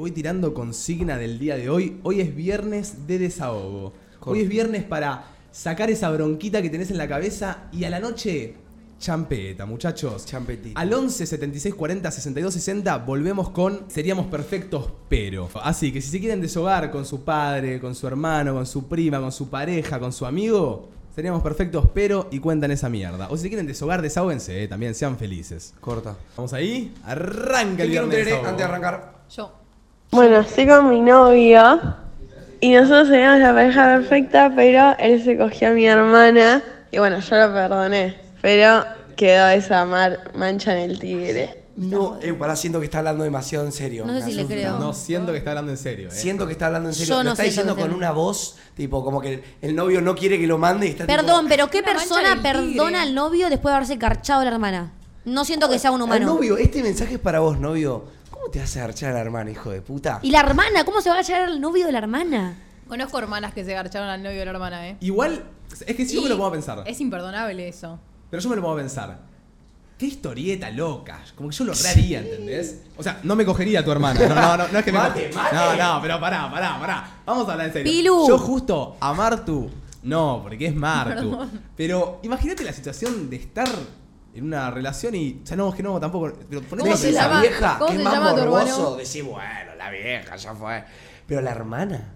voy tirando consigna del día de hoy. Hoy es viernes de desahogo. Hoy es viernes para sacar esa bronquita que tenés en la cabeza y a la noche champeta, muchachos. Champetito. Al 11 76 40 62 60 volvemos con Seríamos perfectos, pero. Así que si se quieren deshogar con su padre, con su hermano, con su prima, con su pareja, con su amigo, seríamos perfectos, pero y cuentan esa mierda. O si se quieren deshogar, desahóguense, eh, también sean felices. Corta. Vamos ahí, arranca ¿Qué el viernes. antes de arrancar? Yo. Bueno, estoy con mi novio y nosotros teníamos la pareja perfecta, pero él se cogió a mi hermana y bueno, yo lo perdoné, pero quedó esa mar- mancha en el tigre. No, eh, pará, siento que está hablando demasiado en serio. No sé si le creo. No siento que está hablando en serio, eh. Siento que está hablando en serio. Yo lo no está diciendo con una voz, tipo, como que el novio no quiere que lo mande y está tipo, Perdón, pero ¿qué Una mancha persona del tigre. perdona al novio después de haberse carchado a la hermana? No siento que sea un Al humano. novio, este mensaje es para vos, novio. ¿Cómo te vas a garchar a la hermana, hijo de puta? ¿Y la hermana? ¿Cómo se va a llegar al novio de la hermana? Conozco hermanas que se garcharon al novio de la hermana, ¿eh? Igual, es que sí yo me lo a pensar. Es imperdonable eso. Pero yo me lo a pensar. Qué historieta loca. Como que yo lo haría, ¿entendés? O sea, no me cogería a tu hermana. No, no, no, no es que me Mate, coge- mate. No, no, pero pará, pará, pará. Vamos a hablar en serio. Pilu. Yo justo a Martu. No, porque es Martu. Pero imagínate la situación de estar en una relación y. O sea, no, es que no, tampoco. Pero ponete ¿Cómo a se Decís pensar. la llama? vieja, ¿Cómo que es se más llama tu morboso, decís, bueno, la vieja ya fue. Pero la hermana,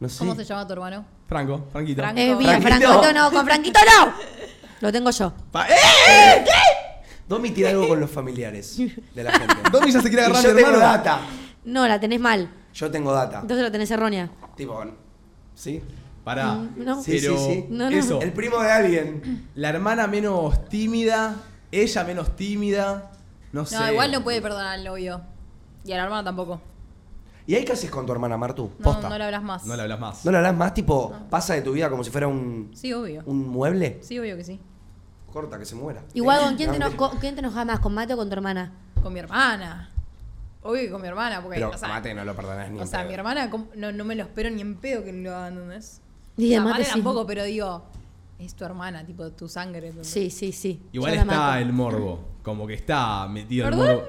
no sé. ¿Cómo se llama tu hermano? Franco, Franquito. Franco. Es bien, Franquito. Franquito no, con Franquito no. Lo tengo yo. Pa- ¡Eh! Domi tiene algo con los familiares de la gente. Domi ya se quiere Y agarrar yo de tengo hermano. data. No, la tenés mal. Yo tengo data. Entonces lo tenés errónea. Tipo, ¿sí? Pará. Mm, no. Sí, Pero sí, sí. No, no. eso. El primo de alguien. La hermana menos tímida, ella menos tímida. No sé. No, igual no puede perdonar al novio. Y a la hermana tampoco. ¿Y ahí qué haces con tu hermana, Martu? No, Posta. no le hablas más. No le hablas más. ¿No le hablas más? Tipo, pasa de tu vida como si fuera un, Sí, obvio. un mueble. Sí, obvio que sí. Corta, que se muera. Igual, Eh, ¿con quién te, no, con quién te enojas más? ¿Con Mate o con tu hermana? Con mi hermana. Obvio que con mi hermana, porque. Pero o sea, mate, no lo perdonás ni O sea, pedo. mi hermana ¿cómo- no, no me lo espero ni en pedo que lo hagan, ¿entendés? Y Mate sí. tampoco, pero digo, es tu hermana, tipo tu sangre. Sí, sí, sí. Igual Yo la está mato. el morbo. Como que está metido el ¿Perdón? morbo.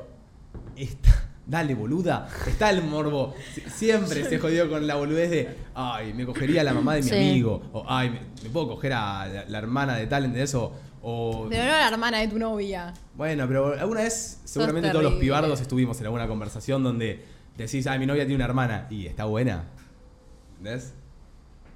Está- Dale, boluda. Está el morbo. Sie- Siempre se jodió con la boludez de. Ay, me cogería a la mamá de mi Sí. amigo. O ay, me, me puedo coger a la, la hermana de tal, ¿entendés? O. o- Pero no la hermana de tu novia. Bueno, pero alguna vez, seguramente todos los terrible. pibardos estuvimos en alguna conversación donde decís, ay, mi novia tiene una hermana. Y está buena. ¿Entendés?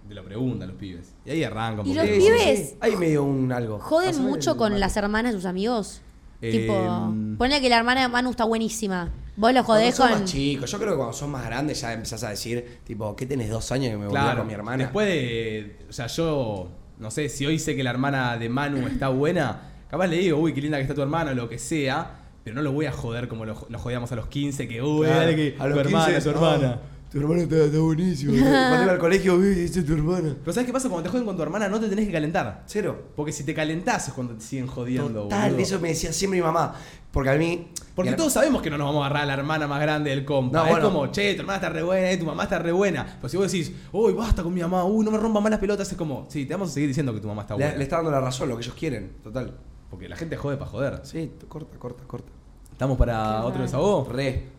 Te lo preguntan los pibes. Y ahí arrancan. ¿Y porque- los pibes? Ahí me dio un algo. ¿Joden Pasame mucho el con mate. las hermanas de sus amigos? Eh, tipo, ponle que la hermana de Manu está buenísima. Vos lo Cuando jodés sos con. más chicos, yo creo que cuando sos más grandes ya empezás a decir, tipo, ¿qué tenés dos años que me volví Claro, con mi hermana? Después de. O sea, yo. No sé, si hoy sé que la hermana de Manu está buena, capaz le digo, uy, qué linda que está tu hermana, o lo que sea, pero no lo voy a joder como lo, lo jodíamos a los 15, que, uy, Claro, dale que a tu los hermana, 15, tu hermana. "Ah, tu hermana está, está buenísima. Cuando iba al colegio, es tu hermana. Pero ¿sabes qué pasa? Cuando te joden con tu hermana no te tenés que calentar. Cero. Porque si te calentás es cuando te siguen jodiendo, Total, boludo. eso me decía siempre mi mamá. Porque a mí. Porque todos sabemos que no nos vamos a agarrar a la hermana más grande del compa. No, es bueno. como, che, tu hermana está re buena, eh, tu mamá está re buena. Pero si vos decís, uy, basta con mi mamá, uy, no me rompan más las pelotas, es como, sí, te vamos a seguir diciendo que tu mamá está buena. Le, le está dando la razón, lo que ellos quieren, total. Porque la gente jode para joder. Sí, corta, corta, corta. ¿Estamos para otro desahogo? Re.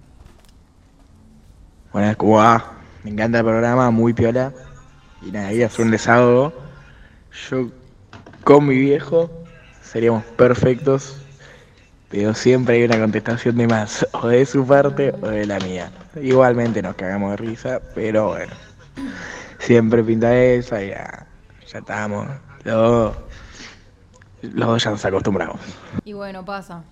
Buenas, ¿cómo va? Me encanta el programa, muy piola. Y nada, quería hacer un desahogo. Yo con mi viejo seríamos perfectos, pero siempre hay una contestación de más, o de su parte o de la mía. Igualmente nos cagamos de risa, pero bueno. Siempre pinta esa y ya, ya estamos. Los los dos ya nos acostumbramos. Y bueno, pasa.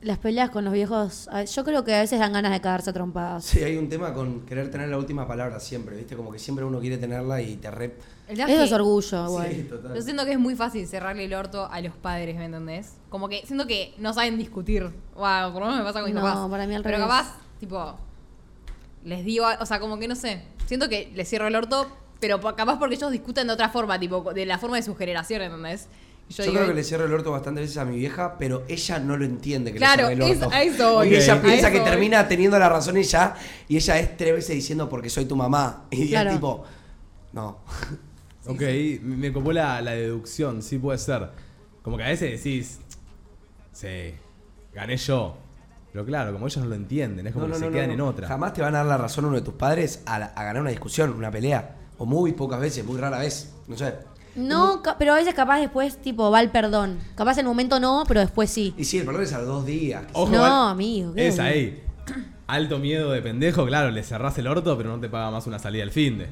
Las peleas con los viejos. Yo creo que a veces dan ganas de cagarse a trompadas. Sí, hay un tema con querer tener la última palabra siempre, ¿viste? Como que siempre uno quiere tenerla y te re. El tema Eso es orgullo, igual. Sí, total. Yo siento que es muy fácil cerrarle el orto a los padres, ¿me entendés? Como que siento que no saben discutir. Wow, por lo menos me pasa con mis No, papás. para mí al Pero revés. capaz, tipo, les digo, o sea, como que no sé. Siento que les cierro el orto, pero capaz porque ellos discuten de otra forma, tipo, de la forma de su generación, ¿entendés? Yo, digo, creo que le cierro el orto bastantes veces a mi vieja, pero ella no lo entiende que Claro, le cierre el orto. a eso voy. Y ella piensa que voy. termina teniendo la razón ella, y ella es tres veces diciendo porque soy tu mamá. Y Claro. es tipo, no. ok, me- me copó la, la deducción, sí puede ser. Como que a veces decís, sí, gané yo. Pero claro, como ellos no lo entienden, es como No, que no, se no, quedan no. en otra. Jamás te van a dar la razón uno de tus padres a, la- a ganar una discusión, una pelea. O muy pocas veces, muy rara vez. No sé. No, pero a veces capaz después, tipo, va el perdón. Capaz en el momento no, pero después sí. Y sí, el perdón es a los dos días. Ojo, No, al- amigo, ¿qué? Es ahí. Alto miedo de pendejo, claro, le cerrás el orto, pero no te paga más una salida al fin de.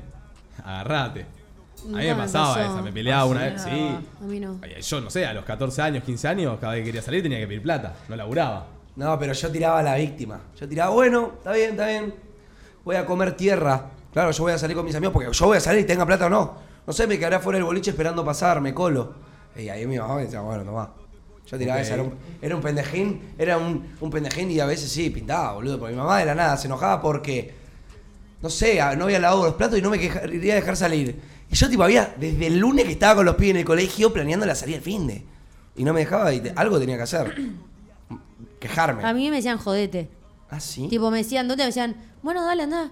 Agarrate. A mí No me pasaba esa, me peleaba Ah, una sí, vez. no. Sí. A mí no. Yo no sé, a los 14 años, 15 años, cada vez que quería salir tenía que pedir plata. No laburaba. No, pero yo tiraba a la víctima. Yo tiraba, bueno, está bien, está bien. Voy a comer tierra. Claro, yo voy a salir con mis amigos porque yo voy a salir, tenga plata o no. No sé, me quedaré fuera del boliche esperando pasar, me colo. Y ahí mi mamá me decía, bueno, tomá. Yo tiraba esa, era un, era un pendejín, era un, un pendejín y a veces sí, pintaba, boludo. Porque mi mamá de la nada se enojaba porque, no sé, no había lavado los platos y no me queja- quería dejar salir. Y yo tipo había, desde el lunes que estaba con los pibes en el colegio, planeando la salida al fin de. Y no me dejaba y te- algo tenía que hacer. Quejarme. A mí me decían jodete. Ah, sí. Tipo, me decían, ¿dónde? Me decían, bueno, dale, anda.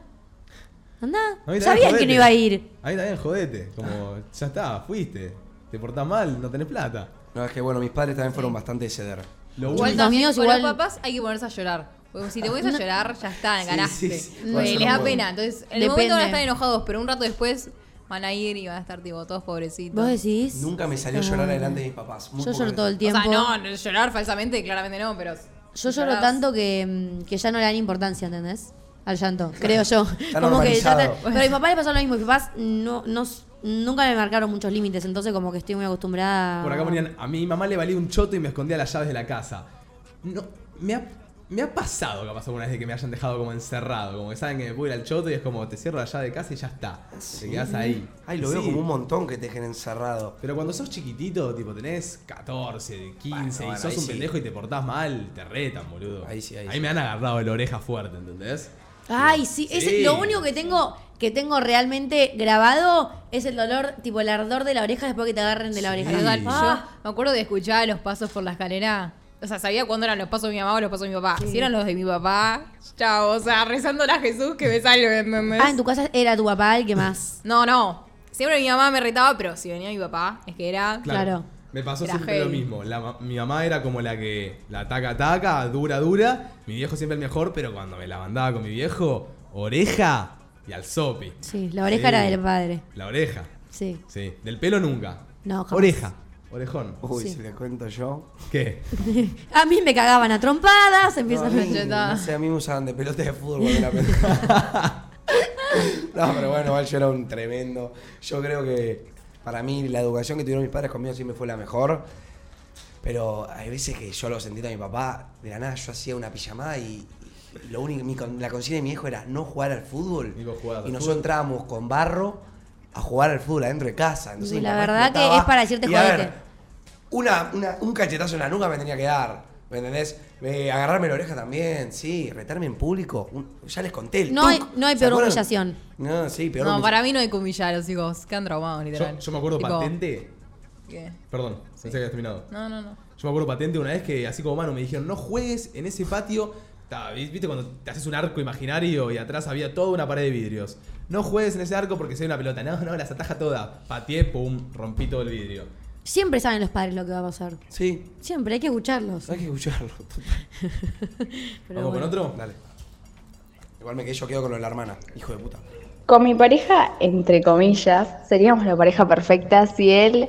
Anda. A mí también Sabían que no iba a ir. A mí también jodete. Como, ya está, fuiste. Te portás mal, no tenés plata. No, es que bueno, mis padres también fueron bastante de ceder. Lo Los Igual también míos con igual- los papás hay que ponerse a llorar. Porque si te pones a llorar, ya está, ganaste. sí, sí. Bueno, yo Les no da pena. Entonces, en el momento van a estar enojados, pero un rato después van a ir y van a estar tipo todos pobrecitos. ¿Vos decís? Nunca me salió No. llorar delante de mis papás. muy Yo lloro todo el tiempo. O sea, no, no, llorar falsamente, claramente no, pero. Yo lloro llorás. tanto que, mm, que ya no le dan importancia, ¿entendés? Al llanto, creo yo. Está como que ya normalizado. te- Pero a mi papá le pasó lo mismo. Mis papás no, no, nunca me marcaron muchos límites, entonces como que estoy muy acostumbrada. Por acá ponían, a mi mamá le valía un choto y me escondía las llaves de la casa. No, me ha, me ha pasado capaz alguna vez de que me hayan dejado como encerrado, como que saben que me puedo ir al choto y es como te cierro la llave de casa y ya está. Te quedás ahí. Ay, lo veo Sí. como un montón que te dejen encerrado. Pero cuando sos chiquitito, tipo tenés 14, 15 Bueno, y bueno, sos un sí. pendejo y te portás mal, te retan, boludo. Ahí sí, ahí Ahí sí. me han agarrado de la oreja fuerte, ¿entendés? Ay, sí, es Sí. lo único que tengo que tengo realmente grabado es el dolor, tipo el ardor de la oreja después que te agarren de la oreja. Sí. Total, Ah, Yo me acuerdo de escuchar los pasos por la escalera. O sea, sabía cuándo eran los pasos de mi mamá o los pasos de mi papá. Si eran los de mi papá, chao. O sea, rezándole a Jesús que me salve. ¿entendés? Ah, en tu casa era tu papá el que más. No, no. Siempre mi mamá me retaba, pero si venía mi papá, es que era. Claro. Me pasó Era siempre lo mismo. La mi mamá era como la que la taca taca, dura dura. Mi viejo siempre el mejor, pero cuando me la mandaba con mi viejo, oreja y al sopi. Sí, la oreja Sí. era del padre. La oreja. Sí. Sí. Del pelo nunca. No, jamás. Oreja. Orejón. Uy, Sí. si le cuento yo. ¿Qué? A mí me cagaban a trompadas, No, empiezan a mí, no sé, a mí me usaban de pelota de fútbol. No, pero bueno, igual yo era un tremendo. Yo creo que para mí la educación que tuvieron mis padres conmigo siempre fue la mejor. Pero hay veces que yo lo sentí a mi papá, de la nada yo hacía una pijamada y, y lo único, mi la consigna de mi hijo era no jugar al fútbol. Al y nosotros fútbol. entrábamos con barro a jugar al fútbol adentro de casa. Entonces, mi La verdad que es para decirte Y a ver, jodete. una, una- un cachetazo en la nuca me tenía que dar. ¿Me entendés? Eh, agarrarme la oreja también, sí, retarme en público. un- ya les conté el No hay- no hay ¿Se peor acuerdan? humillación. No, sí, peor No, humillación. para mí no hay que humillar a los hijos. Quedan traumados, literal. Yo, yo me acuerdo Tipo, patente. ¿qué? Perdón, pensé que habías terminado. No, no, no. Yo me acuerdo patente una vez que, así como mano, me dijeron, no juegues en ese patio. Ta, ¿Viste cuando te haces un arco imaginario y atrás había toda una pared de vidrios? No juegues en ese arco porque se ve una pelota. No, no, las ataja toda. Pateé, pum, rompí todo el vidrio. Siempre saben los padres lo que va a pasar. Sí, Siempre, hay que escucharlos. hay que escucharlo. Pero ¿Vamos bueno. con otro? Dale. Igual me quedé yo quedo con lo de la hermana, hijo de puta. Con mi pareja, entre comillas, seríamos la pareja perfecta si él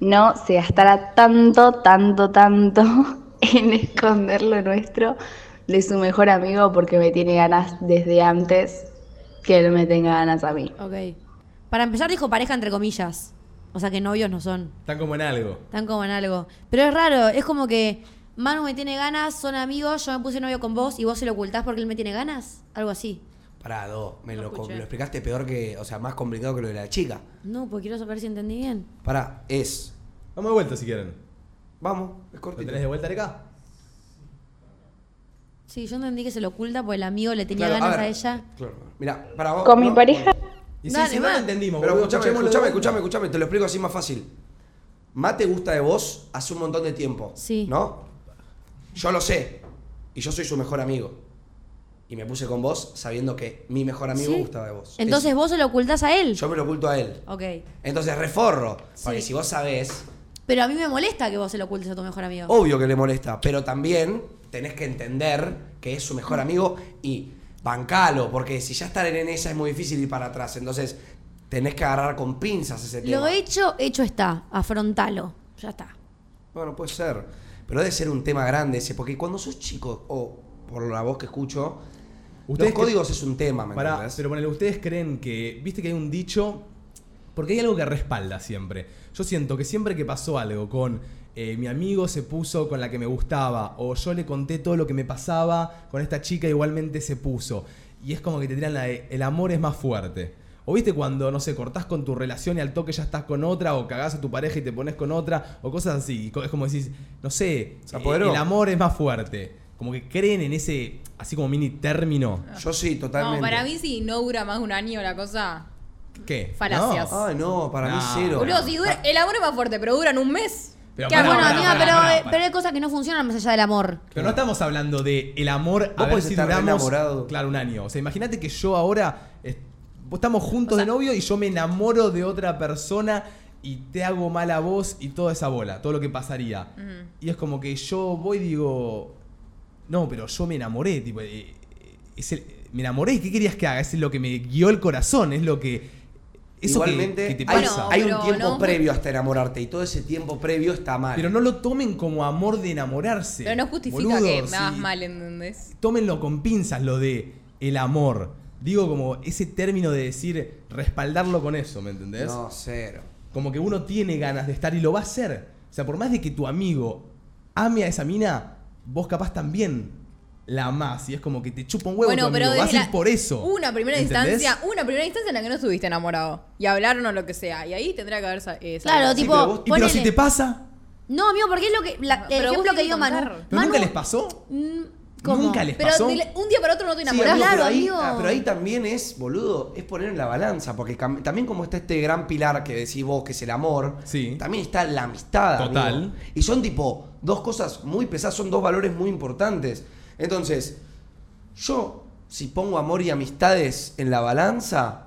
no se gastara tanto, tanto, tanto en esconder lo nuestro de su mejor amigo porque me tiene ganas desde antes que él me tenga ganas a mí. Ok. Para empezar dijo pareja entre comillas. O sea que novios no son. Están como en algo. Están como en algo. Pero es raro, es como que Manu me tiene ganas, son amigos, yo me puse novio con vos y vos se lo ocultás porque él me tiene ganas. Algo así. Pará, Do, me No lo, lo explicaste peor que, o sea, más complicado que lo de la chica. No, pues quiero saber si entendí bien. Pará, es. Vamos de vuelta si quieren. Vamos, es ¿Lo cortito. tenés de vuelta, Areca? Sí, yo entendí que se lo oculta porque el amigo le tenía Claro, ganas a, ver, ella. Claro. Mira, para vos. Con mi no, Y sí, si no lo entendimos, Pero boludo, escúchame, escuchémoslo de vuelta. escúchame, te lo explico así más fácil. Mate gusta de vos hace un montón de tiempo. Sí. ¿No? Yo lo sé. Y yo soy su mejor amigo. Y me puse con vos sabiendo que mi mejor amigo Sí. gustaba de vos. Entonces vos se lo ocultás a él. Yo me lo oculto a él. Ok. Entonces reforro. Porque Sí. si vos sabés, Pero a mí me molesta que vos se lo ocultes a tu mejor amigo. obvio que le molesta. Pero también tenés que entender que es su mejor amigo y bancalo, porque si ya estar en esa es muy difícil ir para atrás. Entonces, tenés que agarrar con pinzas ese tema. Lo hecho, hecho está. Afrontalo. Ya está. Bueno, puede ser. Pero debe ser un tema grande ese, porque cuando sos chico, o por la voz que escucho, Ustedes los códigos es un tema, ¿me Pará, pero ponele, ustedes creen que. Viste que hay un dicho. Porque hay algo que respalda siempre. Yo siento que siempre que pasó algo con eh, mi amigo se puso con la que me gustaba, o yo le conté todo lo que me pasaba con esta chica, igualmente se puso. Y es como que te tiran la de, el amor es más fuerte. O viste cuando, no sé, cortás con tu relación y al toque ya estás con otra, o cagás a tu pareja y te pones con otra, o cosas así. Es como decís, no sé, Se eh, apoderó. el amor es más fuerte. Como que creen en ese, así como mini término. Yo sí, totalmente. No, para mí si no dura más de un año la cosa. ¿Qué? Falacias. No. Ay, no, para mí cero. Boludo, si dura, el amor es más fuerte, pero duran un mes. Pero ¿Qué pará, hago? bueno, pará, amiga, pará, pero, pará, pará. pero hay cosas que no funcionan más allá del amor. Pero no estamos hablando de el amor a Vos ver podés si estar duramos enamorado. claro un año. O sea, imagínate que yo ahora vos estamos juntos O sea- de novio y yo me enamoro de otra persona y te hago mal a vos y toda esa bola, todo lo que pasaría. Y es como que yo voy y digo, no, pero yo me enamoré, tipo, eh, eh, es el- me enamoré, ¿qué querías que haga? Es lo que me guió el corazón, es lo que eso Igualmente, que, te hay, pasa. Bueno, hay un tiempo no- previo hasta enamorarte y todo ese tiempo previo está mal. Pero no lo tomen como amor de enamorarse. Pero no justifica boludo, que me hagas sí. mal, ¿entendés? tómenlo con pinzas lo de el amor. Digo como ese término de decir respaldarlo con eso, ¿me entendés? No, cero. Como que uno tiene ganas de estar y lo va a hacer. O sea, por más de que tu amigo ame a esa mina, vos capaz también la amás y es como que te chupa un huevo Bueno, pero. Vas a ir por eso. Una primera ¿entendés? instancia, una primera instancia en la que no estuviste enamorado. Y hablaron o lo que sea. Y ahí tendría que haber sa- eh, Claro. Sí, tipo, pero vos- Y pero si te pasa, No, amigo, porque es lo que. la- el pero ejemplo que dio que Manu. contar. ¿pero Manu- nunca les pasó? Mm, ¿Cómo? ¿Nunca les Pero pasó? de- un día para otro no te Sí, enamorás. amigo, Claro, pero, ahí, amigo. ah, pero ahí también es, boludo, es poner en la balanza. Porque cam- también como está este gran pilar que decís vos, que es el amor, Sí. también está la amistad. Total. amigo. Y son tipo dos cosas muy pesadas, son dos valores muy importantes. Entonces, yo, si pongo amor y amistades en la balanza,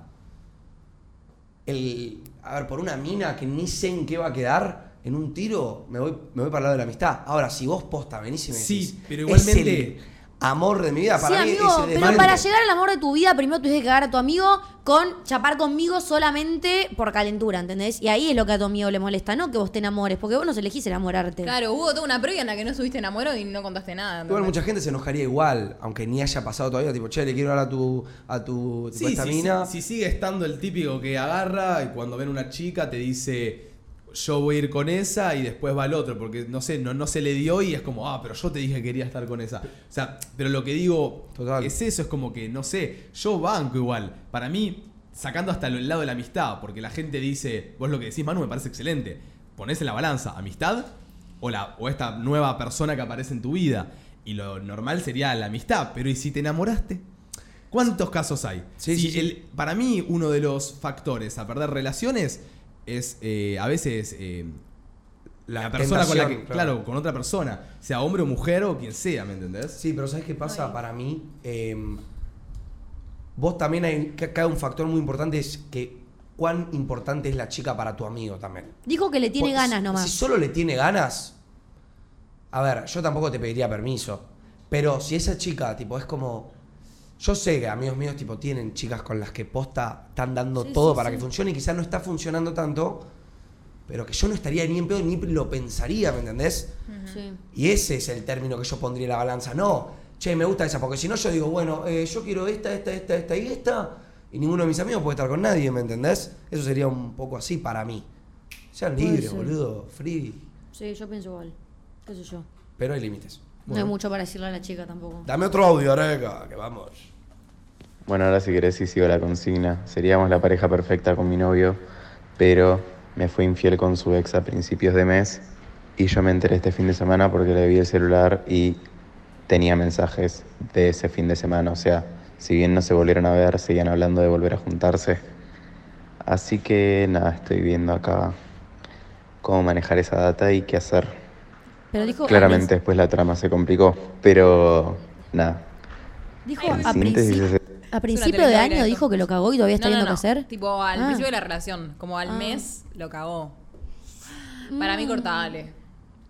el, a ver, por una mina que ni sé en qué va a quedar, en un tiro, me voy, me voy para el lado de la amistad. Ahora, si vos posta venís y me Sí, pero "Es igualmente- amor de mi vida, Sí, para mí amigo, pero desmadre". para llegar al amor de tu vida, primero tuviste que cagar a tu amigo con chapar conmigo solamente por calentura, ¿entendés? Y ahí es lo que a tu amigo le molesta, no que vos te enamores, porque vos no elegís enamorarte. Claro, hubo toda una previa en la que no estuviste enamorado y no contaste nada. Igual mucha gente se enojaría igual, aunque ni haya pasado todavía, tipo, che, le quiero hablar a tu, a tu, tipo, Sí, esta sí, mina. sí, si sigue estando el típico que agarra y cuando ven una chica te dice yo voy a ir con esa y después va el otro, porque no sé, no, no se le dio y es como, ah, pero yo te dije que quería estar con esa. O sea, pero lo que digo Total. es eso, es como que, no sé, yo banco igual. Para mí, sacando hasta el lado de la amistad, porque la gente dice, vos lo que decís, Manu, me parece excelente. Ponés en la balanza, amistad o, la, o esta nueva persona que aparece en tu vida. Y lo normal sería la amistad, pero ¿y si te enamoraste? ¿Cuántos casos hay? Sí, Si sí, sí. el- para mí, uno de los factores a perder relaciones es eh, a veces eh, la, persona con la que. Claro. claro. con otra persona. Sea hombre o mujer o quien sea, ¿me entendés? Sí, pero ¿sabes qué pasa? Para mí, eh, vos también hay acá un factor muy importante es que cuán importante es la chica para tu amigo también. Dijo que le tiene ganas nomás. Si solo le tiene ganas, a ver, yo tampoco te pediría permiso, pero si esa chica, tipo, es como... Yo sé que amigos míos, tipo, tienen chicas con las que posta están dando Sí, todo sí, para sí. que funcione y quizás no está funcionando tanto, pero que yo no estaría ni en pedo ni lo pensaría, ¿me entendés? Y ese es el término que yo pondría en la balanza. No, che, me gusta esa, porque si no yo digo, bueno, eh, yo quiero esta, esta, esta, esta y esta, y ninguno de mis amigos puede estar con nadie, ¿me entendés? Eso sería un poco así para mí. Sean libres, boludo, free, Sí, yo pienso igual. ¿Qué sé yo? pero hay límites. No hay mucho para decirle a la chica tampoco. Dame otro audio, Areca, que vamos. Bueno, ahora si querés sí sigo la consigna. Seríamos la pareja perfecta con mi novio, pero me fue infiel con su ex a principios de mes y yo me enteré este fin de semana porque le vi el celular y tenía mensajes de ese fin de semana. O sea, si bien no se volvieron a ver, seguían hablando de volver a juntarse. Así que nada, estoy viendo acá cómo manejar esa data y qué hacer. Pero dijo. Claramente después la trama se complicó, pero nada. Dijo a, principio de año dijo que lo cagó y todavía está No, no, viendo no. qué hacer. Tipo, al Ah. principio de la relación, como al Ah. mes, lo cagó. Para mí, cortale.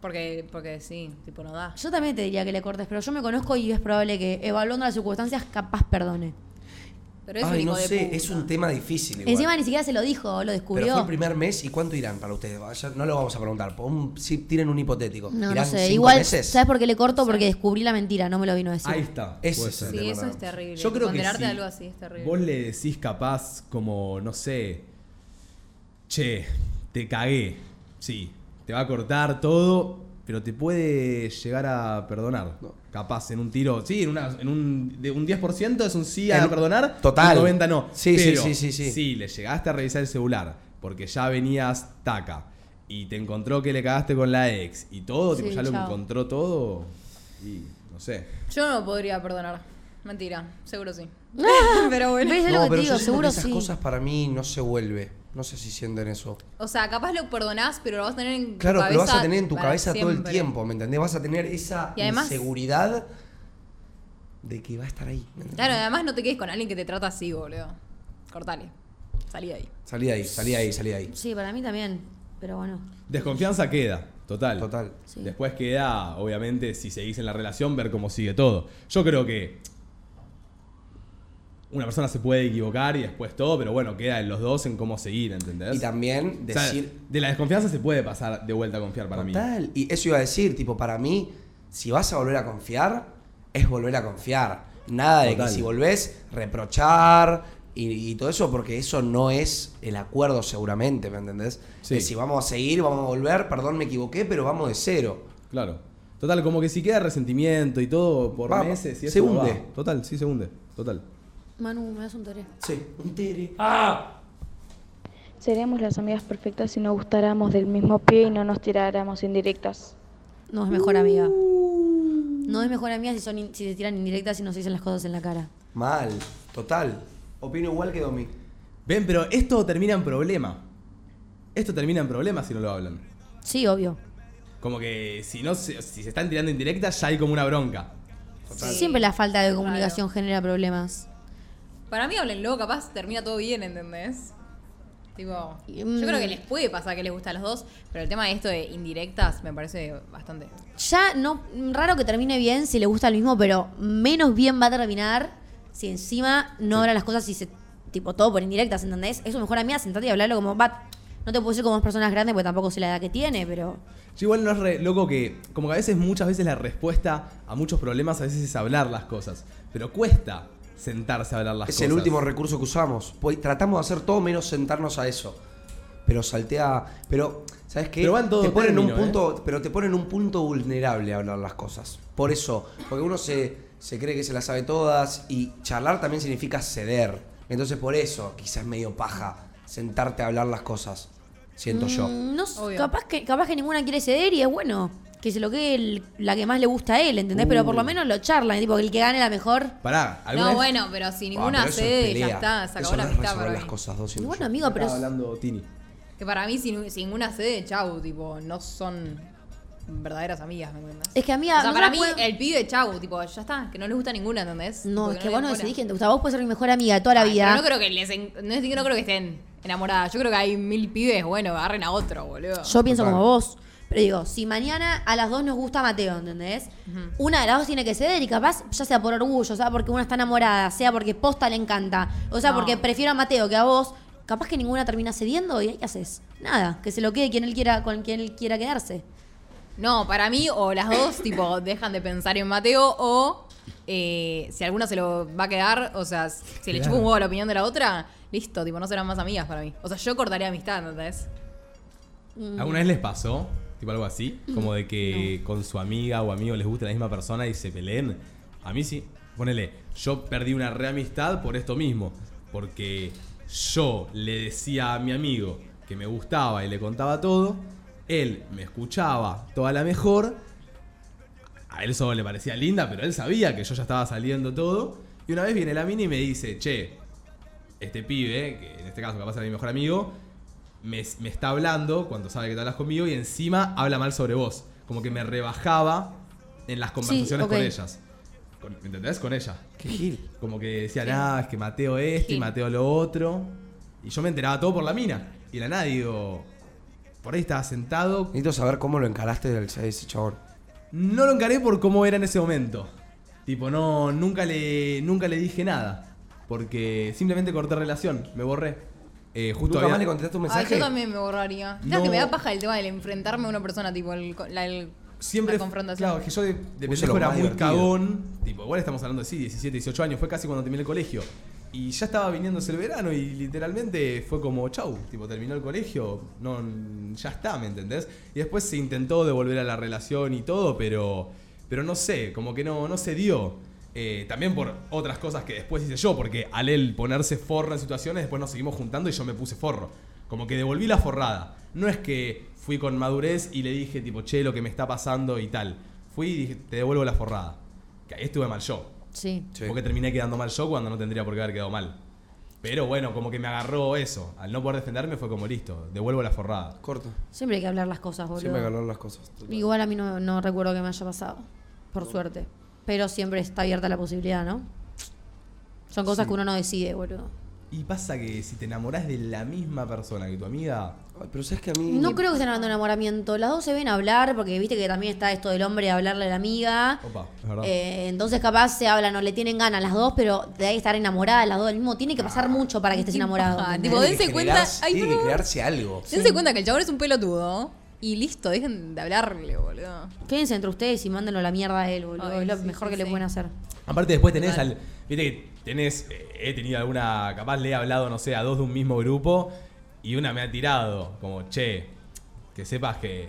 Porque, porque sí, tipo, no da. Yo también te diría que le cortes, pero yo me conozco y es probable que, evaluando las circunstancias, capaz perdone. Pero es un Ay, hijo no de sé, puta. es un tema difícil. Igual. Encima ni siquiera se lo dijo, lo Pero descubrió. fue el primer mes y ¿cuánto irán para ustedes? Vaya, no lo vamos a preguntar. pon- si tienen un hipotético. No, no ¿Irán sé. cinco Igual, meses? ¿sabes por qué le corto? Porque descubrí la mentira, no me lo vino a decir. Ahí está. Ese puede es ser. el Sí, tema eso es terrible. Yo creo que sí. algo así es terrible. Vos le decís capaz como, no sé, che, te cagué. Sí, te va a cortar todo, pero te puede llegar a perdonar. Capaz, en un tiro, sí, en, una- en un, de un 10% es un sí a En- perdonar, total. un 90 no. Sí, sí, Pero sí, sí, sí. Si le llegaste a revisar el celular porque ya venías taca y te encontró que le cagaste con la ex y todo, tipo, ya lo encontró todo y no sé. Yo no podría perdonar. Mentira, seguro sí. pero bueno. No, lo que pero te yo digo, seguro que esas sí. cosas para mí no se vuelve. No sé si sienten eso. O sea, capaz lo perdonás, pero lo vas a tener en tu Claro, cabeza. pero vas a tener en tu cabeza todo el tiempo, ¿me entendés? Vas a tener esa además- inseguridad de que va a estar ahí. Claro, además no te quedes con alguien que te trata así, boludo. Cortale. Salí de ahí. Salí de ahí, salí de ahí, salí de ahí. Sí, para mí también. Pero bueno. Desconfianza queda, total. Total. Sí. Después queda, obviamente, si seguís en la relación, ver cómo sigue todo. Yo creo que una persona se puede equivocar y después todo, pero bueno, queda en los dos en cómo seguir, ¿entendés? Y también O sea, decir. de la desconfianza se puede pasar de vuelta a confiar para mí. Total. Y eso iba a decir, tipo, para mí, si vas a volver a confiar, es volver a confiar. Nada de que si volvés, reprochar y, y todo eso, porque eso no es el acuerdo seguramente, ¿me entendés? Sí. Que si vamos a seguir, vamos a volver, perdón, me equivoqué, pero vamos de cero. Claro. Total, como que si queda resentimiento y todo por meses y se eso hunde. va. Total, sí se hunde. Total. Manu, me das un tore. Sí, un tere. Seríamos las amigas perfectas si nos gustáramos del mismo pie y no nos tiráramos indirectas. No es mejor amiga. No es mejor amiga si, son in- si se tiran indirectas y no se dicen las cosas en la cara. Mal, total. Opino igual que Domi. Ven, pero esto termina en problema. Esto termina en problema si no lo hablan. Sí, obvio. Como que si no se, si se están tirando indirectas ya hay como una bronca. Siempre la falta de comunicación genera problemas. Para mí, háblenlo, capaz termina todo bien, ¿entendés? Tipo, yo mm. creo que les puede pasar que les gusta a los dos, pero el tema de esto de indirectas me parece bastante. Ya no, raro que termine bien si le gusta el mismo, pero menos bien va a terminar si encima no habla las cosas y se. Tipo, todo por indirectas, ¿entendés? Es su mejor amiga, sentate y hablarlo como. Va, no te puedo decir como dos personas grandes porque tampoco sé la edad que tiene, pero. Yo igual no es re loco que, como que a veces, muchas veces la respuesta a muchos problemas a veces es hablar las cosas. Pero cuesta sentarse a hablar las Es cosas. el último recurso que usamos. Pues tratamos de hacer todo menos sentarnos a eso. Pero saltea. Pero, ¿sabes qué? Pero va en todo te ponen un término, ¿eh? punto, pero te ponen un punto vulnerable a hablar las cosas. Por eso, porque uno se, se cree que se las sabe todas y charlar también significa ceder. Entonces por eso, quizás medio paja sentarte a hablar las cosas. Siento yo. Mm, No, s- Obvio. capaz que, capaz que ninguna quiere ceder y es bueno. Que se lo quede el- la que más le gusta a él, ¿entendés? Pero por lo menos lo charlan, tipo que el que gane la mejor. Pará, ¿alguna No, vez- bueno, pero si Ah, ninguna pero eso es cede, ya pelea. está, se acabó Eso la no es amistad resolver para las mí. cosas dos Y bueno, amigo, pero. Estaba es- hablando Tini. Que para mí, si, si ninguna cede, chau, tipo, no son verdaderas amigas, ¿me entiendes? Es que amiga. O sea, no para la mí, el pibe, chau, tipo, ya está, que no les gusta ninguna, ¿entendés? No, Porque es que le vos no decidís quién te gusta. Vos puedes ser mi mejor amiga de toda la Ay, vida. pero no creo que les en- no, es que no creo que estén enamoradas. Yo creo que hay mil pibes, bueno, agarren a otro, boludo. Yo pienso Total. como vos. Pero digo, si mañana a las dos nos gusta Mateo, ¿entendés? Una de las dos tiene que ceder y capaz, ya sea por orgullo, sea porque una está enamorada, sea porque posta le encanta, o sea No. porque prefiero a Mateo que a vos, capaz que ninguna termina cediendo y ¿qué haces? Nada, que se lo quede quien él quiera, con quien él quiera quedarse. No, para mí, o las dos, tipo, dejan de pensar en Mateo, o eh, si alguna se lo va a quedar, o sea, si le chupa un huevo la opinión de la otra, listo, tipo, no serán más amigas para mí. O sea, yo cortaría amistad, ¿entendés? ¿Alguna vez les pasó? Tipo algo así. Como de que con su amiga o amigo les gusta la misma persona y se peleen. A mí sí. Ponele, yo perdí una reamistad por esto mismo. Porque yo le decía a mi amigo que me gustaba y le contaba todo. Él me escuchaba toda la mejor. A él solo le parecía linda, pero él sabía que yo ya estaba saliendo todo. Y una vez viene la mini y me dice, che, este pibe, que en este caso capaz era mi mejor amigo, me, me está hablando cuando sabe que te hablas conmigo y encima habla mal sobre vos. Como que me rebajaba en las conversaciones con ellas. Con- ¿Me entendés? Con ella. Qué gil. Como que decía, nada, es que Mateo esto y. Mateo lo otro. Y yo me enteraba todo por la mina. Y la nada digo, por ahí estaba sentado. Necesito saber cómo lo encaraste del ese chabón. No lo encaré por cómo era en ese momento. Tipo, no, nunca le, nunca le dije nada. Porque simplemente corté relación, me borré. Eh, justo ¿Nunca había- más le contestaste un Ay, mensaje? yo también me borraría. Claro No. que me da paja el tema del enfrentarme a una persona, tipo, el, la, el- Siempre, la confrontación. claro, es que yo de, de pendejo era muy divertido. cagón. Tipo, igual estamos hablando de sí, 17, 18 años. Fue casi cuando terminé el colegio. Y ya estaba viniéndose el verano y literalmente fue como, chau, tipo, terminó el colegio, no, ya está, ¿me entendés? Y después se intentó devolver a la relación y todo, pero, pero no sé, como que no, no se dio. Eh, también por otras cosas que después hice yo, porque al él ponerse forro en situaciones, después nos seguimos juntando y yo me puse forro. Como que devolví la forrada. No es que fui con madurez y le dije, tipo, che, lo que me está pasando y tal. Fui y dije, te devuelvo la forrada. Que ahí estuve mal yo. Sí. Sí. Porque terminé quedando mal yo cuando no tendría por qué haber quedado mal. Pero bueno, como que me agarró eso. Al no poder defenderme fue como listo, devuelvo la forrada. Corto. Siempre hay que hablar las cosas, boludo. Siempre hay que hablar las cosas. Igual a mí no, no recuerdo que me haya pasado. Por suerte. Pero siempre está abierta la posibilidad, ¿no? Son cosas que uno no decide, boludo. Y pasa que si te enamorás de la misma persona que tu amiga, Ay, pero sabes que a mí. No creo que estén hablando de enamoramiento. Las dos se ven a hablar, porque viste que también está esto del hombre de hablarle a la amiga. opa, es verdad. Eh, entonces capaz se hablan o le tienen ganas las dos, pero de ahí estar enamoradas las dos del mismo. Tiene que pasar mucho para que estés enamorado. ¿entendés? tipo, Tiene que dense cuenta- generarse- ay, Tiene que crearse algo. Dense cuenta que el chabón es un pelotudo. Y listo, dejen de hablarle, boludo. Quédense entre ustedes y mándenlo a la mierda a él, boludo. Ay, es lo sí, mejor sí, que le pueden hacer. Aparte después tenés Total. al... Viste que tenés... eh, he tenido alguna... Capaz le he hablado, no sé, a dos de un mismo grupo y una me ha tirado. Como, che, que sepas que...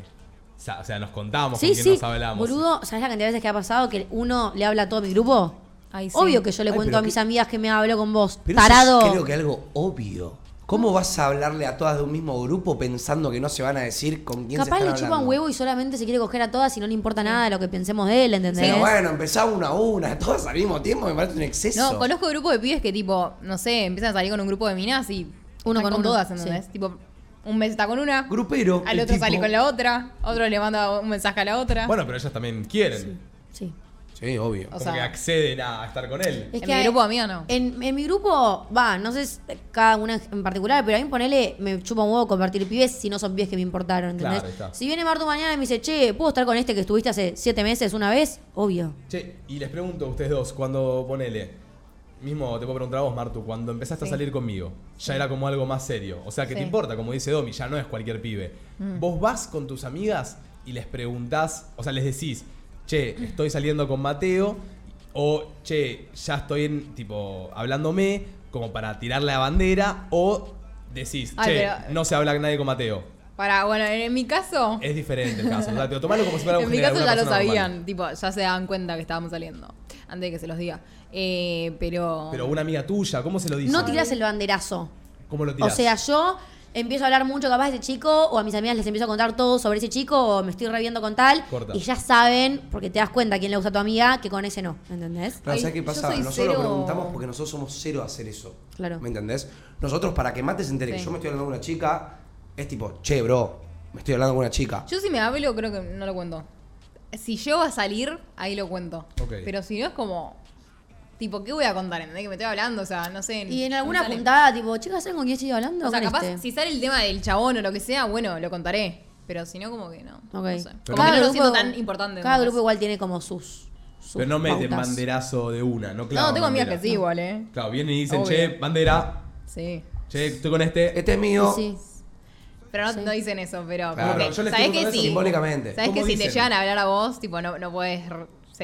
O sea, nos contamos Sí, con quién sí. nos hablamos. Boludo, ¿sabes la cantidad de veces que ha pasado que uno le habla a todo mi grupo? Ay, sí. Obvio que yo le Ay, cuento a mis amigas que me hablo con vos. Pero Tarado. eso es creo que algo obvio. ¿Cómo vas a hablarle a todas de un mismo grupo pensando que no se van a decir con quién Capaz se le están chupan hablando? huevo y solamente se quiere coger a todas y no le importa nada de lo que pensemos de él, ¿entendés? Pero bueno, empezá una a una, todas al mismo tiempo, me parece un exceso. No, conozco grupos de pibes que, tipo, no sé, empiezan a salir con un grupo de minas y. Uno con uno, todas, ¿entendés? sí. Tipo, un mes está con una. Grupero. Al el otro tipo. sale con la otra. Otro le manda un mensaje a la otra. Bueno, pero ellas también quieren. Sí. Sí, obvio. O Como sea- que acceden a estar con él. Es En que mi grupo, amiga, no. En, en mi grupo, va, no sé si cada una en particular, pero a mí ponele, me chupa un huevo compartir pibes si no son pibes que me importaron, ¿entendés? Claro, está. Si viene Martu mañana y me dice, che, ¿puedo estar con este que estuviste hace siete meses una vez? Obvio. Che, y les pregunto a ustedes dos, cuando ponele, mismo te puedo preguntar a vos, Martu, cuando empezaste Sí. a salir conmigo, ya era como algo más serio. O sea, que te Sí. importa, como dice Domi, ya no es cualquier pibe. Vos vas con tus amigas y les preguntás, o sea, les decís, che, estoy saliendo con Mateo, o che, ya estoy en, tipo, hablándome, como para tirarle la bandera, o decís, Ay, che, pero- no se habla nadie con Mateo. Para, bueno, en mi caso. Es diferente el caso. O sea, tomalo como si fuera algo En mi general, caso una ya lo persona normal. sabían, tipo, ya se daban cuenta que estábamos saliendo. Antes de que se los diga. Eh, pero. Pero una amiga tuya, ¿cómo se lo dice? No tirás el banderazo. ¿Cómo lo O tirás? sea, yo empiezo a hablar mucho capaz de ese chico, o a mis amigas les empiezo a contar todo sobre ese chico, o me estoy reviendo con tal, Corta. y ya saben, porque te das cuenta a quién le gusta a tu amiga, que con ese no, ¿entendés? Pero ¿sabes qué pasa? Nosotros cero- lo preguntamos porque nosotros somos cero a hacer eso. Claro. ¿Me entendés? Nosotros, para que Mate se entere que yo me estoy hablando con una chica, es tipo, che, bro, me estoy hablando con una chica. Yo si me hablo, creo que no lo cuento. Si llego a salir, ahí lo cuento. Ok. Pero si no es como. Tipo, ¿qué voy a contar? ¿Entendés? Que me estoy hablando, o sea, no sé. Y en alguna sale. juntada, tipo, chicas, ¿saben con quién estoy hablando? O sea, capaz, este. si sale el tema del chabón o lo que sea, bueno, lo contaré. Pero si no, como que no. Ok. No sé. Pero Como que no lo grupo- siento tan importante. Cada grupo igual tiene como sus. sus Pero no meten pautas. banderazo de una, no claro. no, tengo amigas que sí, igual, ¿eh? Claro, vienen y dicen, Obvio. che, bandera, Sí. che, estoy con este. Este es mío. Sí. Pero no, Sí. no dicen eso, pero. Claro, como que, yo les ¿Sabés pregunto que sí? simbólicamente. ¿Sabés que ¿Cómo si te llegan a hablar a vos, tipo, no, no puedes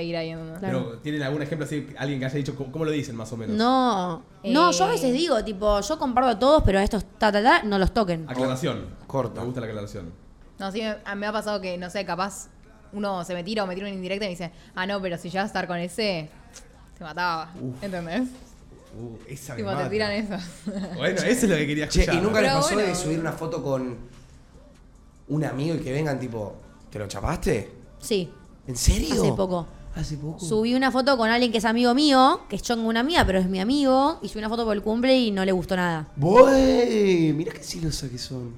seguir ahí? Pero ¿tienen algún ejemplo así? Alguien que haya dicho, ¿cómo, cómo lo dicen más o menos? No. No, yo a Eh. veces digo, tipo, yo comparto a todos, pero a estos ta, ta, ta, no los toquen. Aclaración. Corta. Me gusta la aclaración. No, sí, me, me ha pasado que, no sé, capaz uno se me tira o me tira una indirecta y me dice, ah, no, pero si llegas a estar con ese, te mataba. ¿Entendés? Uh, esa me Tipo, te tiran eso. Bueno, eso es lo que quería Che, escuchar. ¿y nunca les pasó bueno. de subir una foto con un amigo y que vengan tipo, ¿te lo chapaste? Sí, ¿En serio? hace poco. Hace poco. Subí una foto con alguien que es amigo mío, que es chongo una mía, pero es mi amigo, y subí una foto por el cumple y no le gustó nada. ¡Buey! Mirá qué silosa que son.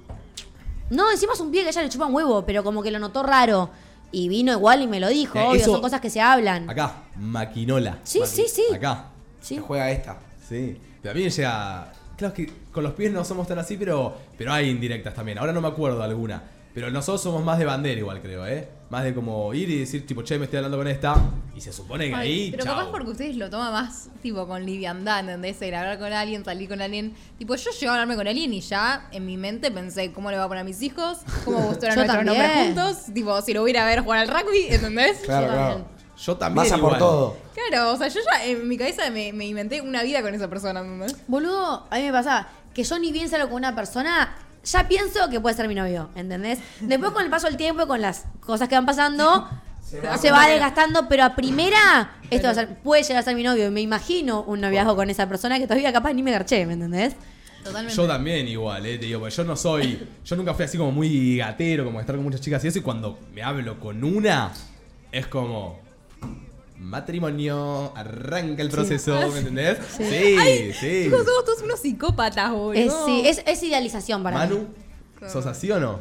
No, encima es un pie que a ella le chupa un huevo, pero como que lo notó raro. Y vino igual y me lo dijo, Eh, obvio, eso- son cosas que se hablan. Acá, maquinola. Sí, sí, sí. Acá. Sí. Se juega esta. Sí. Pero a mí me llega. Claro que con los pies no somos tan así, pero, pero hay indirectas también. Ahora no me acuerdo alguna. Pero nosotros somos más de bandera igual, creo, ¿eh? Más de como ir y decir, tipo, che, me estoy hablando con esta. Y se supone que Ay, ahí, pero chau. capaz porque ustedes lo toman más, tipo, con liviandad, ¿entendés? El hablar con alguien, salir con alguien. Tipo, yo llego a hablarme con alguien y ya en mi mente pensé cómo le va a poner a mis hijos, cómo gustan Yo nuestros nombres juntos. Tipo, si lo voy a ir a ver jugar al rugby, ¿entendés? Claro, Yo claro. también. Yo también Pasa por todo. Claro, o sea, yo ya en mi cabeza me, me inventé una vida con esa persona, ¿entendés? Boludo, a mí me pasaba que yo ni bien salgo con una persona, ya pienso que puede ser mi novio, ¿entendés? Después con el paso del tiempo y con las cosas que van pasando, se va, desgastando, pero a primera, esto va a ser- puede llegar a ser mi novio. Y me imagino un noviazgo con esa persona que todavía capaz ni me garché, ¿me entendés? Totalmente. Yo también igual, eh, te digo, porque yo no soy, yo nunca fui así como muy gatero, como de estar con muchas chicas y eso, y cuando me hablo con una, es como matrimonio, arranca el proceso, ¿me entendés? Sí, sí. Chicos, somos todos unos psicópatas, boludo. Es, sí, es, es idealización para mí. Manu, ¿sos así o no?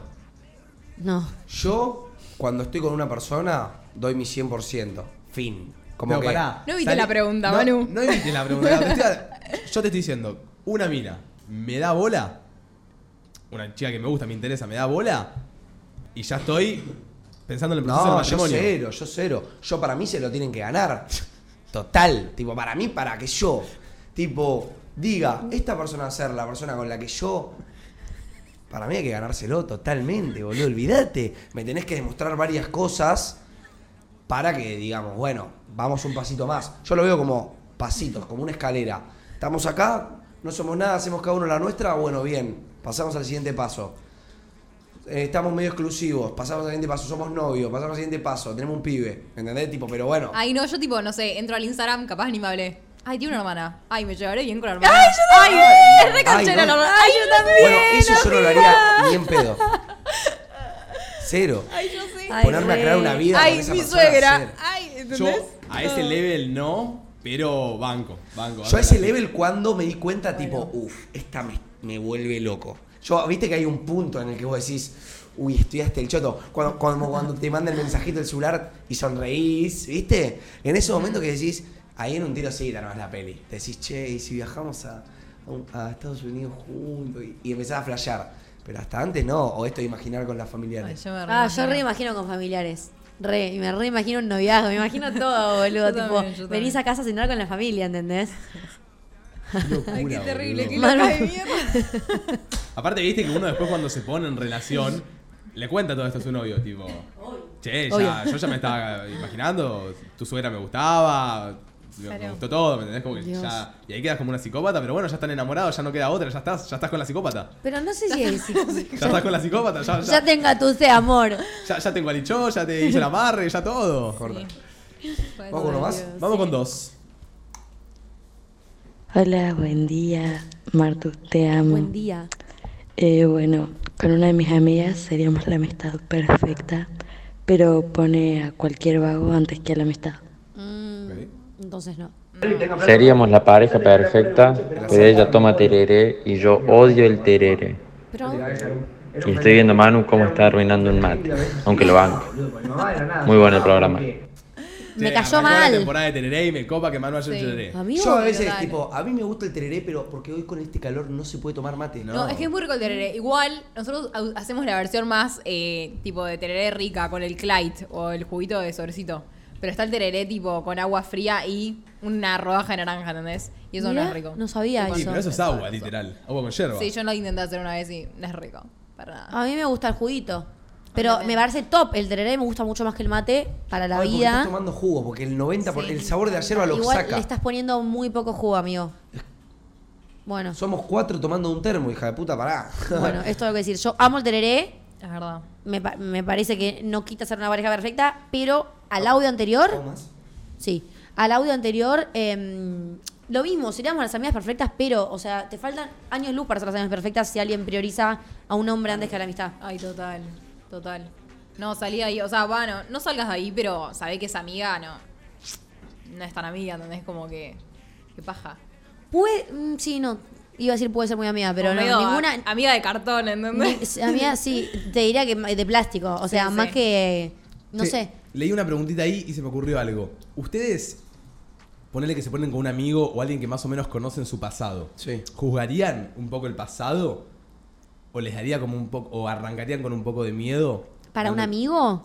No. Yo, cuando estoy con una persona, doy mi 100%. Fin. Como Pero que. pará, No evite la pregunta, Manu. No evites la pregunta. Te estoy- yo te estoy diciendo, una mina, ¿me da bola? Una chica que me gusta, me interesa, ¿me da bola? Y ya estoy pensando en el proceso No, del yo matrimonio. cero, yo cero. Yo para mí se lo tienen que ganar. Total. Tipo, para mí, para que yo, tipo, diga, esta persona va a ser la persona con la que yo. Para mí hay que ganárselo totalmente, boludo. Olvídate. Me tenés que demostrar varias cosas para que digamos, bueno, vamos un pasito más. Yo lo veo como pasitos, como una escalera. Estamos acá, no somos nada, hacemos cada uno la nuestra, bueno, bien, pasamos al siguiente paso. Eh, estamos medio exclusivos, pasamos al siguiente paso, somos novios, pasamos al siguiente paso, tenemos un pibe, ¿me entendés? Tipo, pero bueno. Ay, no, yo tipo, no sé, entro al Instagram, capaz ni me hablé. Ay, tiene una hermana. Ay, me llevaré bien con la hermana. Ay, yo también. Ay, es re canchera no. la hermana. Ay, yo también. Bueno, eso yo no lo haría ni en pedo. Cero. Ay, yo sé. Ay, Ponerme a re. crear una vida Ay, con esa mi persona, suegra. cero. Ay, Yo ¿entendés? a ese level no, pero banco, banco. Yo a ese level cuando me di cuenta, tipo, uff, esta me, me vuelve loco. Yo, viste que hay un punto en el que vos decís, uy, estudiaste el choto. Cuando, cuando, cuando te manda el mensajito del celular y sonreís, ¿viste? En ese momento que decís, ahí en un tiro sí, te armás la peli. Te decís, che, y si viajamos a, a Estados Unidos juntos y, y empezás a flashear. Pero hasta antes no, o esto de imaginar con las Ay, familiares. yo me Ah, reimagino. yo re imagino con familiares. Re, y me re imagino un noviazgo, me imagino todo, boludo. Yo tipo, también, yo venís también. a casa a cenar con la familia, ¿entendés? Ay, qué terrible, qué loca de mierda. Aparte, viste que uno después cuando se pone en relación, le cuenta todo esto a su novio, tipo. Che, ya, yo ya me estaba imaginando, tu suegra me gustaba, me- gustó todo, ¿me entendés? Como que Dios. ya, y ahí quedas como una psicópata, pero bueno, ya están enamorados, ya no queda otra, ya estás, ya estás con la psicópata. Pero no sé si es. Ya estás con la psicópata, ya, Ya ya, te engatusé, amor. ya, ya te engualichó, ya te hizo el amarre, ya todo. Pues, ¿Vamos con uno más? Vamos con dos. Hola, buen día. Martu, te amo. Buen día. Eh, bueno, con una de mis amigas seríamos la amistad perfecta, pero pone a cualquier vago antes que a la amistad. Mm, entonces no. Seríamos la pareja perfecta, pero ella toma tereré y yo odio el tereré. Pero Y estoy viendo a Manu cómo está arruinando un mate, aunque lo banco. Muy bueno el programa. Me Che, cayó arrancó la mal. temporada de Tereré y me copa que Manu haya Sí. hecho Tereré. Amigo, Yo a veces, tipo, a mí me gusta el tereré, pero porque hoy con este calor no se puede tomar mate. No, es que es muy rico el tereré. Igual, nosotros au- hacemos la versión más eh, tipo de tereré rica con el Clyde o el juguito de sobrecito. Pero está el tereré tipo con agua fría y una rodaja de naranja, ¿entendés? Y eso no Mirá, es rico. no sabía Tipo, Sí, eso. pero eso es agua, literal. Agua con yerba. Sí, yo lo intenté hacer una vez y no es rico. Para nada. A mí me gusta el juguito. Pero me parece top. El tereré me gusta mucho más que el mate para la Ay, porque estás vida. tomando jugo, porque el 90%, por, Sí, el sabor de la yerba lo Igual saca. le estás poniendo muy poco jugo, amigo. Bueno, Somos cuatro tomando un termo, hija de puta, pará. bueno, esto es lo que decir. Yo amo el tereré. Es verdad. Me, pa- me parece que no quita ser una pareja perfecta, pero al audio anterior, ¿Tomas? sí, al audio anterior, em, lo mismo, seríamos las amigas perfectas, pero, o sea, te faltan años luz para ser las amigas perfectas si alguien prioriza a un hombre antes que a la amistad. Ay, total. Total. No, salí de ahí. O sea, bueno, no salgas de ahí, pero sabé que esa amiga no. No es tan amiga, ¿entendés? Como que. Qué paja. Puede, mm, sí, no, iba a decir puede ser muy amiga, pero Como no, medio ninguna, a- Amiga de cartón, ¿entendés? ni- amiga, sí, te diría que de plástico, o sea, Sí, más sí. que, no sé. Leí una preguntita ahí y se me ocurrió algo. ¿Ustedes, ponele que se ponen con un amigo o alguien que más o menos conocen su pasado, Sí. ¿juzgarían un poco el pasado? ¿O les daría como un poco, o arrancarían con un poco de miedo? ¿Para un amigo?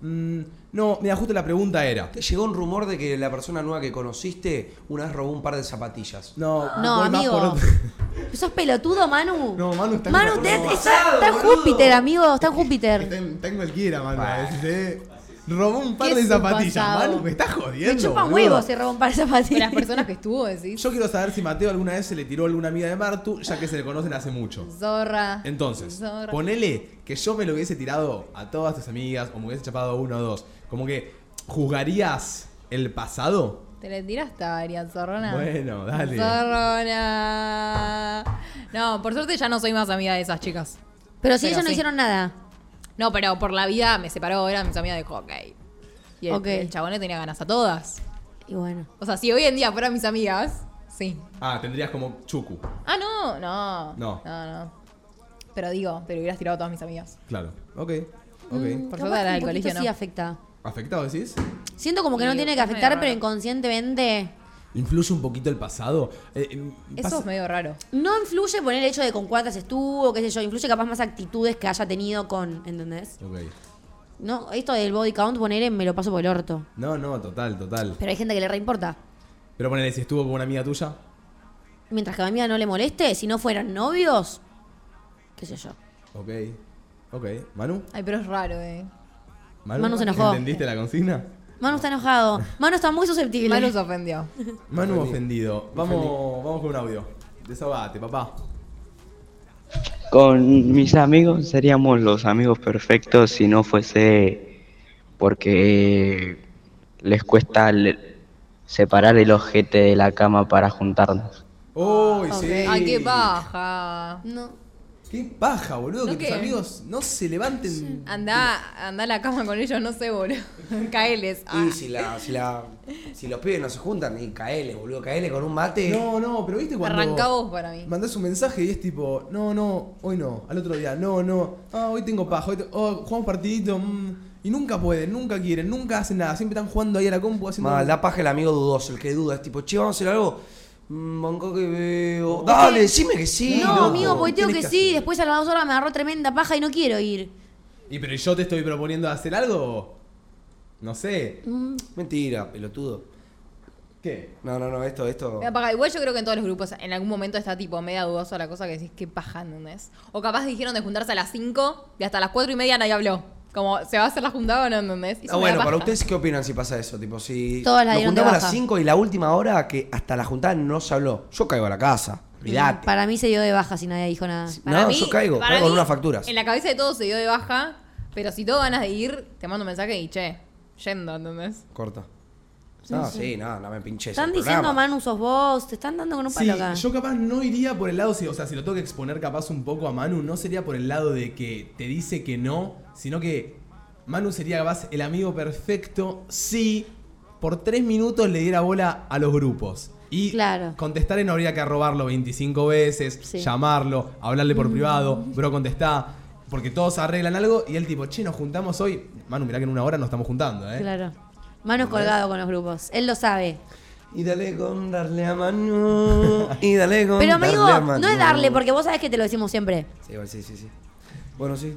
Mm, no, mira, justo la pregunta era. ¿Te llegó un rumor de que la persona nueva que conociste una vez robó un par de zapatillas? No, No, amigo. ¿Sos pelotudo, Manu? No, Manu está Manu, en te- está, está en Júpiter, amigo. Está en Júpiter. Está en, está en cualquiera, Manu. ¿eh? Robó un par ¿Qué de zapatillas. pasado? Manu, me estás jodiendo. Me chupan boludo. huevos si roban para esa De patilla. las personas que estuvo, decís. Yo quiero saber si Mateo alguna vez se le tiró a alguna amiga de Martu, ya que se le conocen hace mucho. Zorra. Entonces, Zorra. ponele que yo me lo hubiese tirado a todas tus amigas o me hubiese chapado uno o dos. Como que, ¿juzgarías el pasado? Te le tiraste a varias, zorrona. Bueno, dale. Zorrona. No, por suerte ya no soy más amiga de esas chicas. Pero si Pero ellos no sí. hicieron nada. No, pero por la vida me separó, eran mis amigas de hockey. Y el, chabón le tenía ganas a todas. Y bueno. O sea, si hoy en día fueran mis amigas, sí. Ah, tendrías como Chuku. Ah, no, no. No. No, no. Pero digo, te lo hubieras tirado a todas mis amigas. Claro. Ok. Ok. Mm, Por suerte un del colegio sí no. afecta. ¿Afectado decís? Siento como que no Sí, tiene que afectar, pero inconscientemente. ¿Influye un poquito el pasado? Eh, eh, Eso pasa- es medio raro. No influye poner el hecho de con cuántas estuvo, qué sé yo. Influye capaz más actitudes que haya tenido con. ¿Entendés? Ok. No, esto del body count, poner me lo paso por el orto. No, no, total, total. Pero hay gente que le reimporta. Pero ponele, si estuvo con una amiga tuya. Mientras que a mi amiga no le moleste, si no fueran novios, qué sé yo. Ok. Ok. ¿Manu? Ay, pero es raro, eh. Manu se enojó. ¿Entendiste la consigna? Manu está enojado. Manu está muy susceptible. Manu se ofendió. Manu ofendido. Vamos, vamos con un audio. Desahogate, papá. Con mis amigos seríamos los amigos perfectos si no fuese porque les cuesta le- separar el ojete de la cama para juntarnos. Uy, sí. Ay, qué baja. No. Qué paja, boludo, ¿No que tus amigos no se levanten. Anda, anda a la cama con ellos, no sé, boludo. Caeles. Ah. Y si, la, si, la, si los pibes no se juntan, y caele, boludo, caele con un mate. No, no, pero viste cuando. Arranca vos para mí. Mandás un mensaje y es tipo, no, no, hoy no, al otro día, no, no, ah, hoy tengo paja, hoy te- oh, jugamos partidito, mm, y nunca pueden, nunca quieren, nunca hacen nada, siempre están jugando ahí a la compu haciendo. Mal, da paja el amigo dudoso, el que duda. Es tipo, che, vamos a hacer algo. Mm, banco que veo. Dale, decime que sí. no, loco. amigo, porque tengo que que sí. hacer. Después a las dos horas me agarró tremenda paja y no quiero ir. Y pero yo te estoy proponiendo hacer algo. No sé. Mm, Mentira, pelotudo. ¿Qué? No, no, no, esto, esto. Me apaga. Igual yo creo que en todos los grupos en algún momento está tipo media dudosa la cosa que decís qué paja, ¿entendés? O capaz dijeron de juntarse a las 5 y hasta las 4 y media nadie habló. Como, ¿se va a hacer la juntada o no, entendés? Y Ah, me da bueno, para paja. ustedes, ¿qué opinan si pasa eso? Tipo, si Todas la nos dieron de juntamos a las baja. 5 y la última hora que hasta la juntada no se habló. Yo caigo a la casa. Olvídate. Para mí se dio de baja si nadie dijo nada. Para no, mí- yo caigo, para caigo con mí, unas facturas. En la cabeza de todos se dio de baja, pero si todo ganas de ir, te mando un mensaje y che, yendo, ¿entendés? Corta. No, sí, no, no me pinches. Están el diciendo programa. Manu sos vos, te están dando con un Sí, palo acá. yo capaz no iría por el lado, si, o sea, si lo tengo que exponer capaz un poco a Manu, no sería por el lado de que te dice que no, sino que Manu sería capaz el amigo perfecto si por tres minutos le diera bola a los grupos. Y Claro. contestar no habría que robarlo 25 veces, Sí. llamarlo, hablarle por privado, bro, contestá. Porque todos arreglan algo y él tipo, che, nos juntamos hoy. Manu, mirá que en una hora nos estamos juntando, ¿eh? Claro. Manu es colgado con los grupos. Él lo sabe. Y dale con darle a Manu. Y dale con Pero darle amigo, a Manu. no es darle, porque vos sabés que te lo decimos siempre. Sí, igual, sí, sí, sí. Bueno, sí.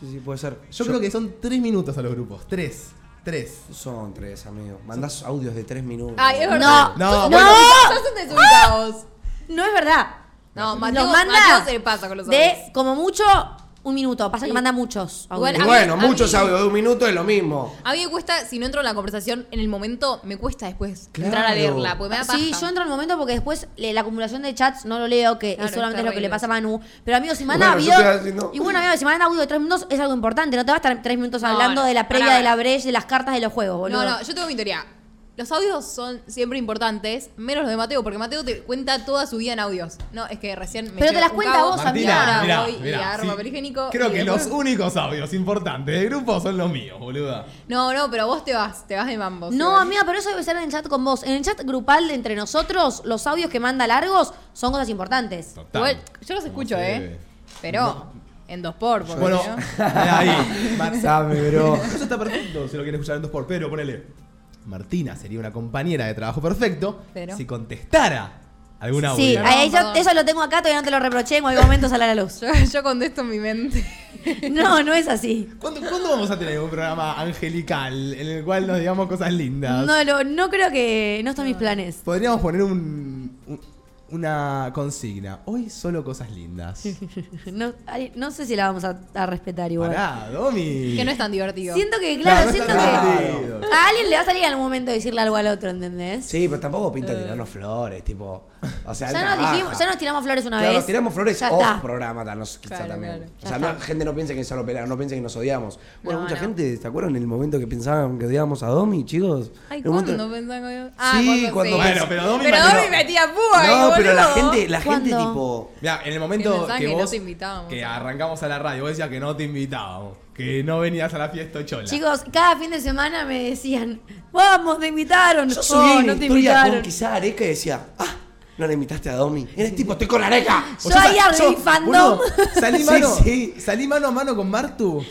Sí, sí, puede ser. Yo, creo que son tres minutos a los grupos. Tres. Tres. Son tres, amigo. Mandás audios de tres minutos. Ay, es No, verdad. No, Sos- bueno. sos un desubicados. No es verdad. No, Mateo, manda Mateo se pasa con los De audios. como mucho un minuto. Pasa que manda muchos. Igual, audios. Y a mí- bueno, a muchos audios de un minuto es lo mismo. A mí me cuesta, si no entro en la conversación en el momento, me cuesta después Claro. entrar a leerla, porque me da paja. Sí, yo entro en el momento porque después le- la acumulación de chats no lo leo, que Claro, es solamente es lo que le pasa a Manu. Pero amigo, si manda Bueno, yo Y bueno, amigo, si manda audio de tres minutos es algo importante. No te va a estar tres minutos No, hablando no, de la previa pará, de la pará. brecha, de las cartas de los juegos, boludo. No, no, yo tengo mi teoría. Los audios son siempre importantes, menos los de Mateo, porque Mateo te cuenta toda su vida en audios. No, es que recién me Pero te las un cuenta cabo, vos, amiga. ahora mirá, voy y mirá, sí. Creo y que después- los únicos audios importantes del grupo son los míos, boluda. No, no, pero vos te vas, te vas de mambo. No, amiga, pero eso debe ser en el chat con vos. En el chat grupal de entre nosotros, los audios que manda largos son cosas importantes. Total. Igual, yo los escucho. ¿eh? Pero en dos por, porque Bueno, ¿no? ahí. Mar- Dame, bro. Eso está perfecto si lo quieres escuchar en dos por, pero ponele. Martina sería una compañera de trabajo perfecto Pero. si contestara ¿Alguna Sí, ahí yo- eso lo tengo acá, todavía no te lo reproché, en algún momento sale a la luz. Yo, yo contesto en mi mente. No, no es así. ¿Cuándo, cuándo vamos a tener un programa angelical en el cual nos digamos cosas lindas? No, no, no creo que. No están mis planes. Podríamos poner un, un- una consigna. Hoy solo cosas lindas. No, ay, no sé si la vamos a, a respetar igual. Pará, Domi. Que no es tan divertido. Siento que, Claro, no siento que. divertido. A alguien le va a salir en algún momento decirle algo al otro, ¿entendés? Sí, pero tampoco pinta tirarnos flores, tipo. O sea, Ya nos, dijimos, ya nos tiramos flores una Claro, vez. nos tiramos flores Ya off está. programa, tal, nos- quizá Claro, también. claro. O sea, no, gente no piense que solo pelean, no piense que nos odiamos. Bueno, No, mucha no. gente, ¿se acuerdan el momento que pensaban que odiábamos a Domi, chicos? Ay, En un momento- ¿cuándo pensaban que Sí, cuando- Bueno, pero Domi Pero Domi metía púa No, pero la gente, la gente tipo. Mira, en el momento que vos invitábamos. que arrancamos a la radio, vos decías que no te invitábamos, que no venías a la fiesta chola. Chicos, cada fin de semana me decían, vamos, te invitaron. Yo Oh, subí no te historia invitaron. con quizá Areca y decía, ah, no le invitaste a Domi. Eres tipo, estoy con Areca. Yo ahí abrí fandom. salí, mano, sí. salí mano a mano con Martu.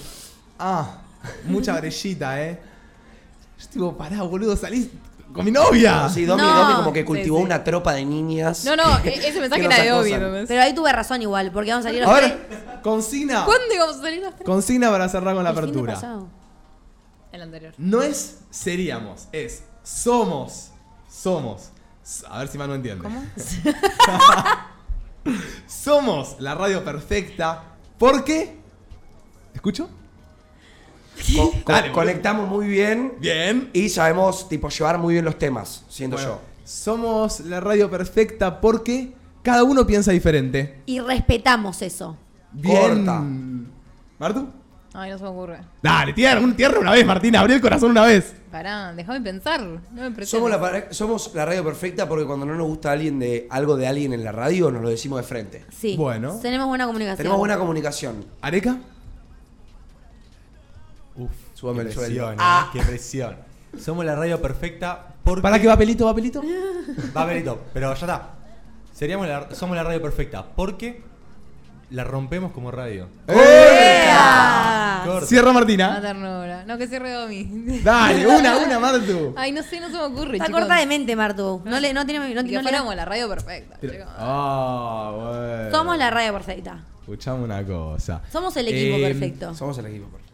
Ah, mucha brellita, eh. Yo digo, pará, boludo, salís con mi novia. Sí, Domi, No. Domi como que cultivó Sí, sí. una tropa de niñas. No, no, e- ese mensaje que era de. ¿entendés? Pero ahí tuve razón igual, porque vamos a salir los A tres. ver, consigna. ¿Cuándo íbamos a salir los tres? Consigna para cerrar con la El fin de apertura. pasado. El anterior. No es seríamos, es somos. Somos. A ver si Manu entiende. ¿Cómo? Somos la radio perfecta porque. ¿Escucho? Co- co- Dale, boludo. conectamos muy bien Bien. y sabemos tipo llevar muy bien los temas, siento Bueno, yo. somos la radio perfecta porque cada uno piensa diferente. Y respetamos eso. Bien. Corta. ¿Martu? Ay, no se me ocurre. Dale, tierra, un tierra una vez, Martina. Abrí el corazón una vez. Pará, déjame pensar. No me. Somos la, somos la radio perfecta porque cuando no nos gusta alguien de algo de alguien en la radio, nos lo decimos de frente. Sí. Bueno. Tenemos buena comunicación. Tenemos buena comunicación. ¿Areca? Uf, Súbame Qué el sueldo. eh, Ah. qué presión. Somos la radio perfecta porque... ¿Para qué va pelito, va pelito? Va, Benito, pero ya está. Seríamos la, somos la radio perfecta porque la rompemos como radio. ¡Ea! Corta. Cierra Martina. ternura. No, que cierre Domi. Dale, una, una, Martu. Ay, no sé, no se me ocurre, Está chicos. corta de mente, Martu. No le, no tiene, no, Y no que le- fuéramos la radio perfecta, chicos. Ah, bueno. Somos la radio perfecta. Escuchame una cosa. Somos el equipo Eh, perfecto. Somos el equipo perfecto.